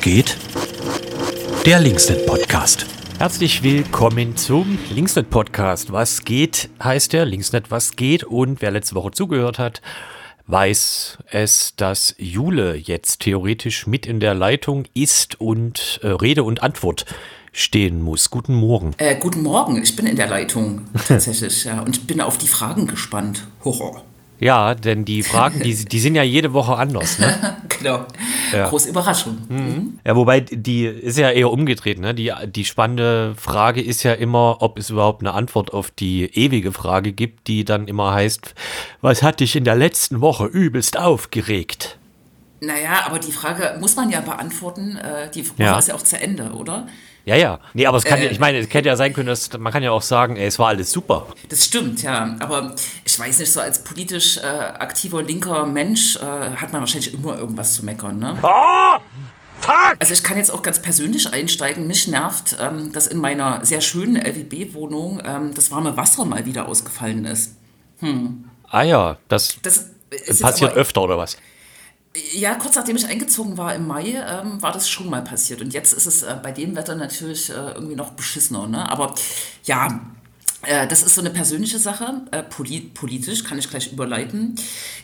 Geht? Der Linksnet Podcast. Herzlich willkommen zum Linksnet Podcast. Was geht heißt der Linksnet Was geht und wer letzte Woche zugehört hat, weiß es, dass Jule jetzt theoretisch mit in der Leitung ist und äh, Rede und Antwort stehen muss. Guten Morgen. Äh, guten Morgen, ich bin in der Leitung tatsächlich ja, und bin auf die Fragen gespannt. Horror. Ja, denn die Fragen, die, die sind ja jede Woche anders. Ne? genau. Ja. Große Überraschung. Mhm. Ja, wobei die ist ja eher umgedreht. Ne? Die, die spannende Frage ist ja immer, ob es überhaupt eine Antwort auf die ewige Frage gibt, die dann immer heißt, was hat dich in der letzten Woche übelst aufgeregt? Naja, aber die Frage muss man ja beantworten. Äh, die Woche Ja. ist ja auch zu Ende, oder? Ja, ja. Nee, aber es kann ja, Äh, ich meine, es hätte ja sein können, dass man kann ja auch sagen, ey, es war alles super. Das stimmt, ja. Aber ich weiß nicht, so als politisch äh, aktiver linker Mensch äh, hat man wahrscheinlich immer irgendwas zu meckern, ne? Also ich kann jetzt auch ganz persönlich einsteigen. Mich nervt, ähm, dass in meiner sehr schönen LWB-Wohnung ähm, das warme Wasser mal wieder ausgefallen ist. Ah ja, das Das passiert aber- öfter oder was? Ja, kurz nachdem ich eingezogen war im Mai, ähm, war das schon mal passiert. Und jetzt ist es äh, bei dem Wetter natürlich äh, irgendwie noch beschissener. Ne? Aber ja, das ist so eine persönliche Sache. Äh, polit politisch kann ich gleich überleiten.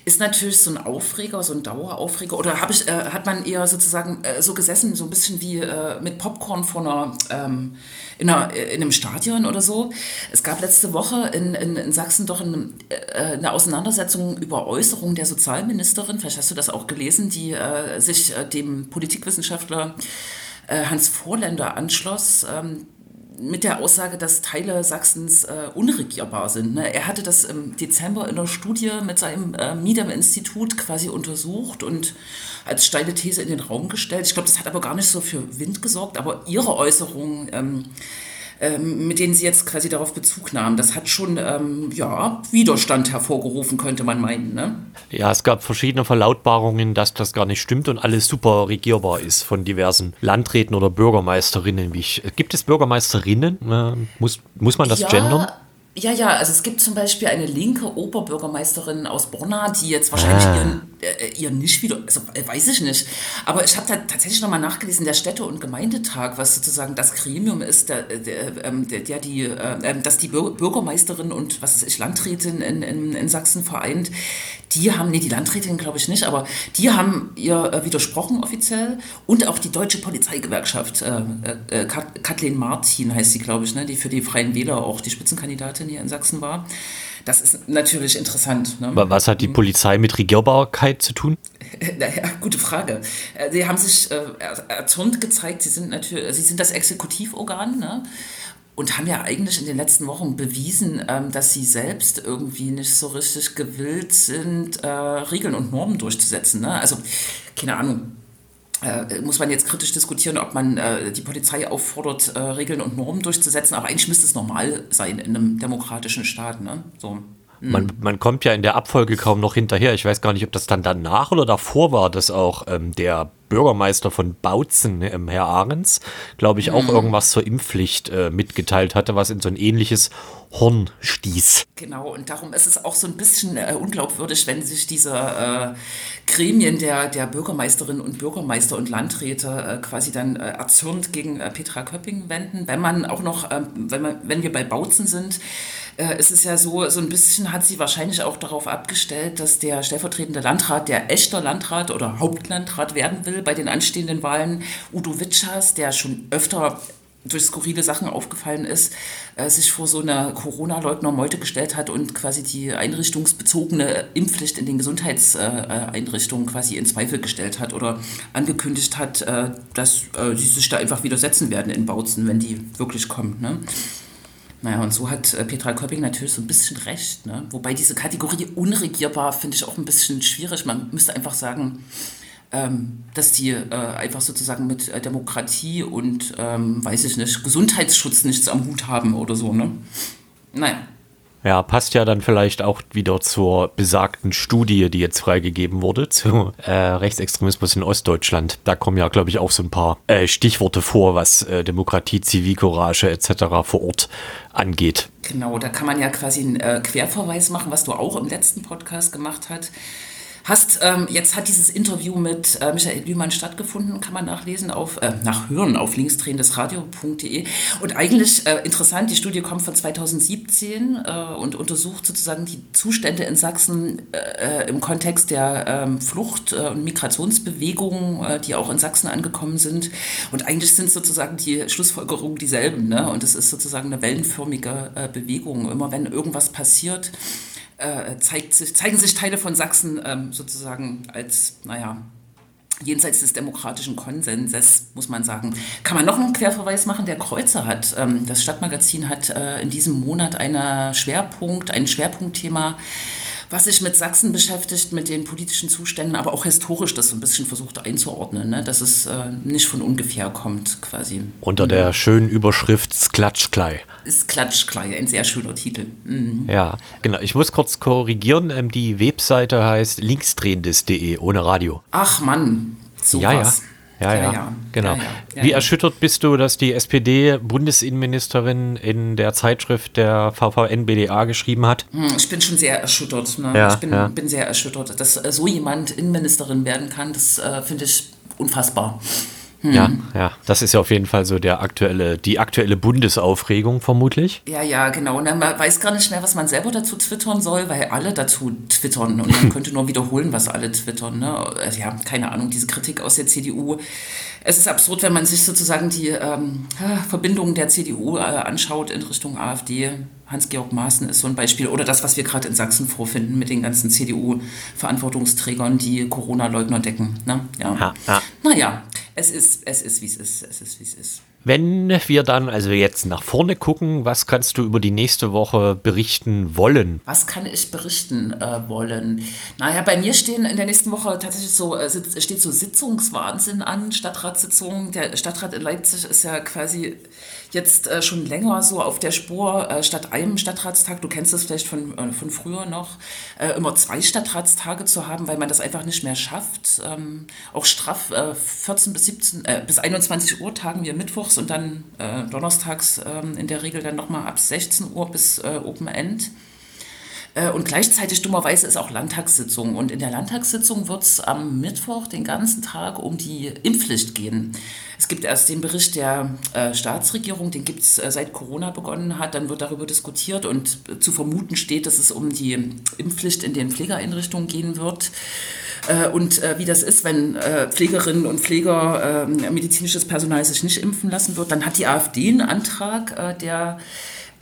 Ist natürlich so ein Aufreger, so ein Daueraufreger. Oder hab ich, äh, hat man eher sozusagen äh, so gesessen, so ein bisschen wie äh, mit Popcorn vor einer, ähm, in, einer, äh, in einem Stadion oder so. Es gab letzte Woche in, in, in Sachsen doch ein, äh, eine Auseinandersetzung über Äußerungen der Sozialministerin, vielleicht hast du das auch gelesen, die äh, sich äh, dem Politikwissenschaftler äh, Hans Vorländer anschloss. Mit der Aussage, dass Teile Sachsens äh, unregierbar sind. Ne? Er hatte das im Dezember in einer Studie mit seinem äh, Miedem-Institut quasi untersucht und als steile These in den Raum gestellt. Ich glaube, das hat aber gar nicht so für Wind gesorgt, aber ihre Äußerungen, ähm, ähm, mit denen sie jetzt quasi darauf Bezug nahmen, das hat schon ähm, ja, Widerstand hervorgerufen, könnte man meinen. Ne? Ja, es gab verschiedene Verlautbarungen, dass das gar nicht stimmt und alles super regierbar ist von diversen Landräten oder Bürgermeisterinnen. Wie ich, gibt es Bürgermeisterinnen? Äh, muss, muss man das gendern? Ja, ja, also es gibt zum Beispiel eine linke Oberbürgermeisterin aus Borna, die jetzt wahrscheinlich Ah. ihren, äh, ihren nicht wieder, also äh, weiß ich nicht. Aber ich habe da tatsächlich nochmal nachgelesen, der Städte- und Gemeindetag, was sozusagen das Gremium ist, der, der, ähm, der, der die, äh, ähm, dass die Bür- Bürgermeisterin und was ich, Landrätin in, in, in Sachsen vereint, die haben, nee, die Landrätin glaube ich nicht, aber die haben ihr äh, widersprochen offiziell und auch die Deutsche Polizeigewerkschaft, äh, äh, Kat Kathleen Martin heißt sie, glaube ich, ne, die für die Freien Wähler auch die Spitzenkandidatin hier in Sachsen war. Das ist natürlich interessant. Ne? Wa- Was hat die Polizei mit Regierbarkeit zu tun? Naja, gute Frage. Äh, Sie haben sich äh, er- erzürnt gezeigt, Sie sind natürlich, Sie sind das Exekutivorgan, ne? Und haben ja eigentlich in den letzten Wochen bewiesen, ähm, dass sie selbst irgendwie nicht so richtig gewillt sind, äh, Regeln und Normen durchzusetzen. Ne? Also, keine Ahnung. Äh, muss man jetzt kritisch diskutieren, ob man äh, die Polizei auffordert, äh, Regeln und Normen durchzusetzen, aber eigentlich müsste es normal sein in einem demokratischen Staat. Ne? So. Man, man kommt ja in der Abfolge kaum noch hinterher. Ich weiß gar nicht, ob das dann danach oder davor war, dass auch ähm, der Bürgermeister von Bautzen, ähm, Herr Ahrens, glaube ich, auch irgendwas zur Impfpflicht äh, mitgeteilt hatte, was in so ein ähnliches Horn stieß. Genau, und darum ist es auch so ein bisschen äh, unglaubwürdig, wenn sich diese äh, Gremien der, der Bürgermeisterinnen und Bürgermeister und Landräte äh, quasi dann äh, erzürnt gegen äh, Petra Köpping wenden. Wenn man auch noch, ähm, wenn, man, wenn wir bei Bautzen sind, äh, ist es ja so, so ein bisschen hat sie wahrscheinlich auch darauf abgestellt, dass der stellvertretende Landrat, der echter Landrat oder Hauptlandrat werden will bei den anstehenden Wahlen, Udo Witschers, der schon öfter durch skurrile Sachen aufgefallen ist, äh, sich vor so einer Corona-Leugner-Meute gestellt hat und quasi die einrichtungsbezogene Impfpflicht in den Gesundheitseinrichtungen quasi in Zweifel gestellt hat oder angekündigt hat, äh, dass äh, die sich da einfach widersetzen werden in Bautzen, wenn die wirklich kommt. Ne? Naja, und so hat äh, Petra Köpping natürlich so ein bisschen recht. Ne? Wobei diese Kategorie unregierbar finde ich auch ein bisschen schwierig. Man müsste einfach sagen, ähm, dass die äh, einfach sozusagen mit äh, Demokratie und, ähm, weiß ich nicht, Gesundheitsschutz nichts am Hut haben oder so, ne? Naja. Ja, passt ja dann vielleicht auch wieder zur besagten Studie, die jetzt freigegeben wurde, zu äh, Rechtsextremismus in Ostdeutschland. Da kommen ja, glaube ich, auch so ein paar äh, Stichworte vor, was äh, Demokratie, Zivilcourage etc. vor Ort angeht. Genau, da kann man ja quasi einen äh, Querverweis machen, was du auch im letzten Podcast gemacht hast, Hast, ähm, jetzt hat dieses Interview mit äh, Michael Lühmann stattgefunden, kann man nachlesen auf, äh, nachhören auf linksdrehendesradio.de. Und eigentlich äh, interessant, die Studie kommt von 2017 äh, und untersucht sozusagen die Zustände in Sachsen äh, im Kontext der ähm, Flucht- äh, und Migrationsbewegungen, die auch in Sachsen angekommen sind. Und eigentlich sind sozusagen die Schlussfolgerungen dieselben. Ne? Und es ist sozusagen eine wellenförmige Bewegung. Immer wenn irgendwas passiert, äh, zeigt sich, zeigen sich Teile von Sachsen ähm, sozusagen als, naja, jenseits des demokratischen Konsenses, muss man sagen. Kann man noch einen Querverweis machen? Der Kreuzer hat, ähm, das Stadtmagazin hat äh, in diesem Monat eine Schwerpunkt, ein Schwerpunktthema was sich mit Sachsen beschäftigt, mit den politischen Zuständen, aber auch historisch das so ein bisschen versucht einzuordnen, ne? dass es äh, nicht von ungefähr kommt quasi. Unter der schönen Überschrift Sklatschklei. Ist Klatschklei, ein sehr schöner Titel. Mhm. Ja, genau. Ich muss kurz korrigieren, ähm, die Webseite heißt linksdrehendes.de ohne Radio. Ach Mann, sowas. Ja, ja. Ja, ja, ja, genau. Ja, Wie erschüttert bist du, dass die SPD-Bundesinnenministerin in der Zeitschrift der VVN-BDA geschrieben hat? Hm, ich bin schon sehr erschüttert. Ne? ich bin, bin, sehr erschüttert, dass äh, so jemand Innenministerin werden kann. Das äh, finde ich unfassbar. Hm. Ja, ja, das ist ja auf jeden Fall so der aktuelle, die aktuelle Bundesaufregung vermutlich. Ja, ja, genau. Und man weiß gar nicht mehr, was man selber dazu twittern soll, weil alle dazu twittern und man könnte nur wiederholen, was alle twittern. Ne? Also, ja, keine Ahnung, diese Kritik aus der CDU. Es ist absurd, wenn man sich sozusagen die ähm, Verbindungen der CDU äh, anschaut in Richtung AfD. Hans-Georg Maaßen ist so ein Beispiel. Oder das, was wir gerade in Sachsen vorfinden mit den ganzen CDU-Verantwortungsträgern, die Corona-Leugner decken. Ne? Ja. Ha, ha. Naja, es ist, es ist, wie es ist. Es ist, wie es ist. Wenn wir dann also jetzt nach vorne gucken, was kannst du über die nächste Woche berichten wollen? Was kann ich berichten äh, wollen? Naja, bei mir stehen in der nächsten Woche tatsächlich so, äh, steht so Sitzungswahnsinn an, Stadtratssitzung. Der Stadtrat in Leipzig ist ja quasi jetzt äh, schon länger so auf der Spur, äh, statt einem Stadtratstag, du kennst das vielleicht von, äh, von früher noch, äh, immer zwei Stadtratstage zu haben, weil man das einfach nicht mehr schafft. Ähm, auch straff 14 bis 17, bis 21 Uhr tagen wir mittwochs und dann donnerstags ähm, in der Regel dann nochmal ab 16 Uhr bis Open End. Äh, und gleichzeitig dummerweise ist auch Landtagssitzung. Und in der Landtagssitzung wird es am Mittwoch den ganzen Tag um die Impfpflicht gehen. Es gibt erst den Bericht der äh, Staatsregierung, den gibt es äh, seit Corona begonnen hat. Dann wird darüber diskutiert und äh, zu vermuten steht, dass es um die Impfpflicht in den Pflegeeinrichtungen gehen wird. Äh, und wie das ist, wenn Pflegerinnen und Pfleger, medizinisches Personal sich nicht impfen lassen wird, dann hat die AfD einen Antrag, der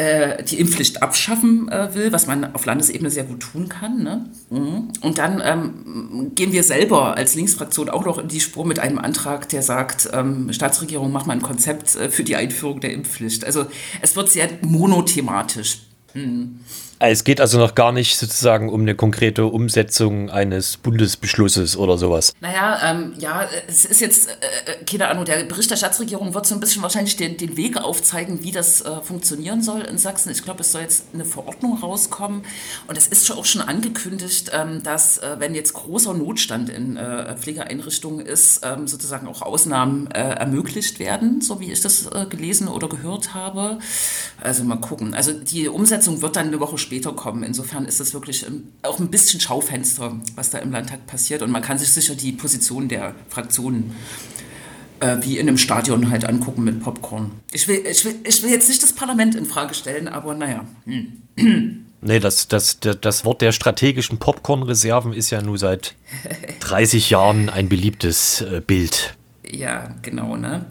äh, die Impfpflicht abschaffen äh, will, was man auf Landesebene sehr gut tun kann. Ne? Mhm. Und dann ähm, gehen wir selber als Linksfraktion auch noch in die Spur mit einem Antrag, der sagt, ähm, Staatsregierung, mach mal ein Konzept äh, für die Einführung der Impfpflicht. Also es wird sehr monothematisch. Mhm. Es geht also noch gar nicht sozusagen um eine konkrete Umsetzung eines Bundesbeschlusses oder sowas. Naja, ähm, ja, es ist jetzt, äh, äh, keine Ahnung, der Bericht der Staatsregierung wird so ein bisschen wahrscheinlich den, den Weg aufzeigen, wie das äh, funktionieren soll in Sachsen. Ich glaube, es soll jetzt eine Verordnung rauskommen und es ist schon auch schon angekündigt, ähm, dass, äh, wenn jetzt großer Notstand in äh, Pflegeeinrichtungen ist, ähm, sozusagen auch Ausnahmen äh, ermöglicht werden, so wie ich das gelesen oder gehört habe. Also mal gucken. Also die Umsetzung wird dann eine Woche später später kommen. Insofern ist es wirklich auch ein bisschen Schaufenster, was da im Landtag passiert. Und man kann sich sicher die Position der Fraktionen äh, wie in einem Stadion halt angucken mit Popcorn. Ich will, ich, will, ich will jetzt nicht das Parlament in Frage stellen, aber naja. Hm. Nee, das, das, das Wort der strategischen Popcorn-Reserven ist ja nur seit 30 Jahren ein beliebtes äh, Bild. Ja, genau. Ne?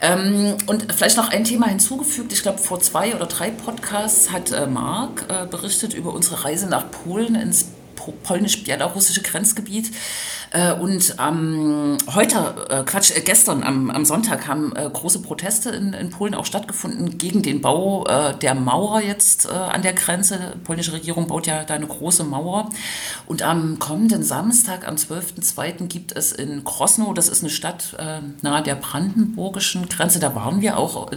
Ähm, und vielleicht noch ein Thema hinzugefügt. Ich glaube, vor zwei oder drei Podcasts hat äh, Marc äh, berichtet über unsere Reise nach Polen ins polnisch-belarussische Grenzgebiet. Äh, und ähm, heute, äh, Quatsch, äh, gestern am, am Sonntag haben äh, große Proteste in, in Polen auch stattgefunden gegen den Bau äh, der Mauer jetzt äh, an der Grenze. Die polnische Regierung baut ja da eine große Mauer. Und am kommenden Samstag, am 12.02. gibt es in Krosno, das ist eine Stadt nahe der brandenburgischen Grenze, da waren wir auch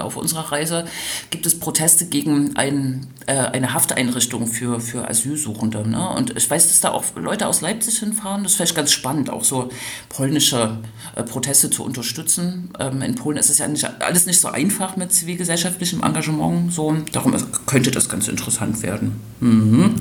auf unserer Reise, gibt es Proteste gegen ein, eine Hafteinrichtung für, für Asylsuchende. Ne? Und ich weiß, dass da auch Leute aus Leipzig hinfahren. Das ist vielleicht ganz spannend, auch so polnische äh, Proteste zu unterstützen. Ähm, in Polen ist es ja nicht, alles nicht so einfach mit zivilgesellschaftlichem Engagement. So, darum könnte das ganz interessant werden. Mhm.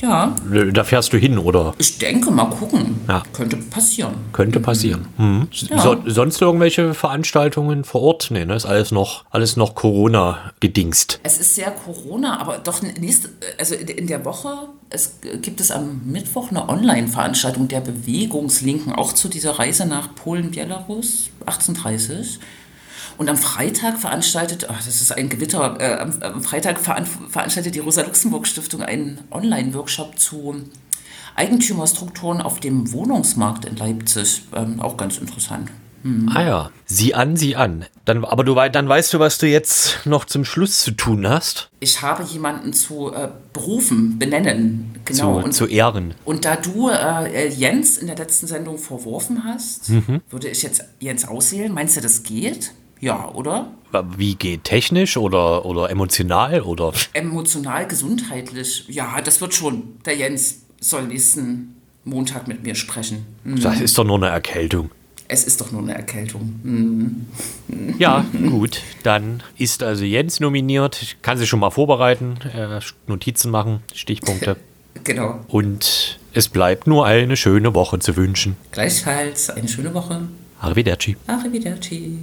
Ja, Da fährst du hin oder ich denke, mal gucken. Ja. Könnte passieren. könnte passieren. Mhm. Ja. So, sonst irgendwelche Veranstaltungen vor Ort? Nee, ne? Ist alles noch, alles noch Corona gedingst. Es ist sehr Corona, aber doch nächste, also in der Woche es gibt es am Mittwoch eine Online-Veranstaltung der Bewegungslinken, auch zu dieser Reise nach Polen-Belarus, 1830. Und am Freitag veranstaltet, ach, das ist ein Gewitter, äh, am Freitag veran, veranstaltet die Rosa-Luxemburg-Stiftung einen Online-Workshop zu Eigentümerstrukturen auf dem Wohnungsmarkt in Leipzig. Ähm, auch ganz interessant. Ah ja, sieh an, sieh an. Dann, aber du, dann weißt du, was du jetzt noch zum Schluss zu tun hast. Ich habe jemanden zu äh, berufen, benennen. Genau. zu, und, zu Ehren. und da du äh, Jens in der letzten Sendung verworfen hast, würde ich jetzt Jens auswählen. Meinst du, das geht? Ja, oder? Wie geht technisch oder, oder emotional oder? Emotional, gesundheitlich. Ja, das wird schon. Der Jens soll nächsten Montag mit mir sprechen. Hm. Das ist doch nur eine Erkältung. Es ist doch nur eine Erkältung. Hm. Ja, gut. Dann ist also Jens nominiert. Ich kann sich schon mal vorbereiten, äh, Notizen machen, Stichpunkte. Genau. Und es bleibt nur eine schöne Woche zu wünschen. Gleichfalls eine schöne Woche. Arrivederci. Arrivederci.